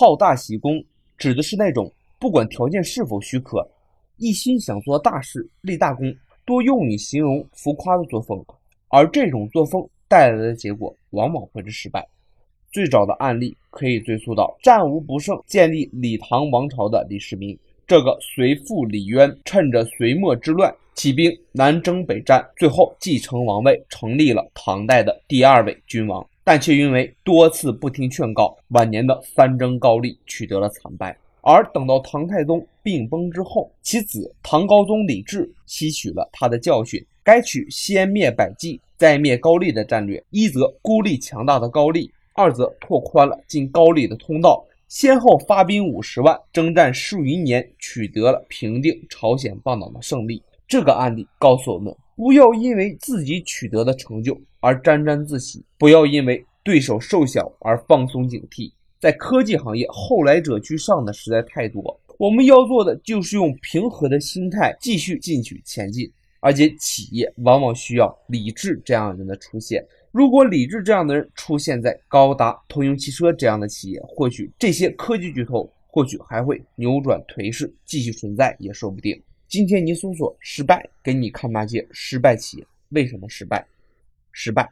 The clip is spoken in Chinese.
好大喜功，指的是那种不管条件是否许可，一心想做大事、立大功，多用以形容浮夸的作风。而这种作风带来的结果，往往会是失败。最早的案例可以追溯到战无不胜、建立李唐王朝的李世民。这个随父李渊趁着隋末之乱，起兵南征北战，最后继承王位，成立了唐代的第二位君王。但却因为多次不听劝告，晚年的三征高丽取得了惨败。而等到唐太宗病崩之后，其子唐高宗李治吸取了他的教训，该取先灭百济，再灭高丽的战略。一则孤立强大的高丽，二则拓宽了进高丽的通道。先后发兵五十万，征战数余年，取得了平定朝鲜半岛的胜利。这个案例告诉我们。不要因为自己取得的成就而沾沾自喜，不要因为对手瘦小而放松警惕。在科技行业，后来者居上的实在太多。我们要做的就是用平和的心态继续进取前进。而且，企业往往需要李志这样人的出现。如果李志这样的人出现在高达、通用汽车这样的企业，或许这些科技巨头或许还会扭转颓势，继续存在也说不定。今天你搜索失败，给你看那些失败企业为什么失败，失败。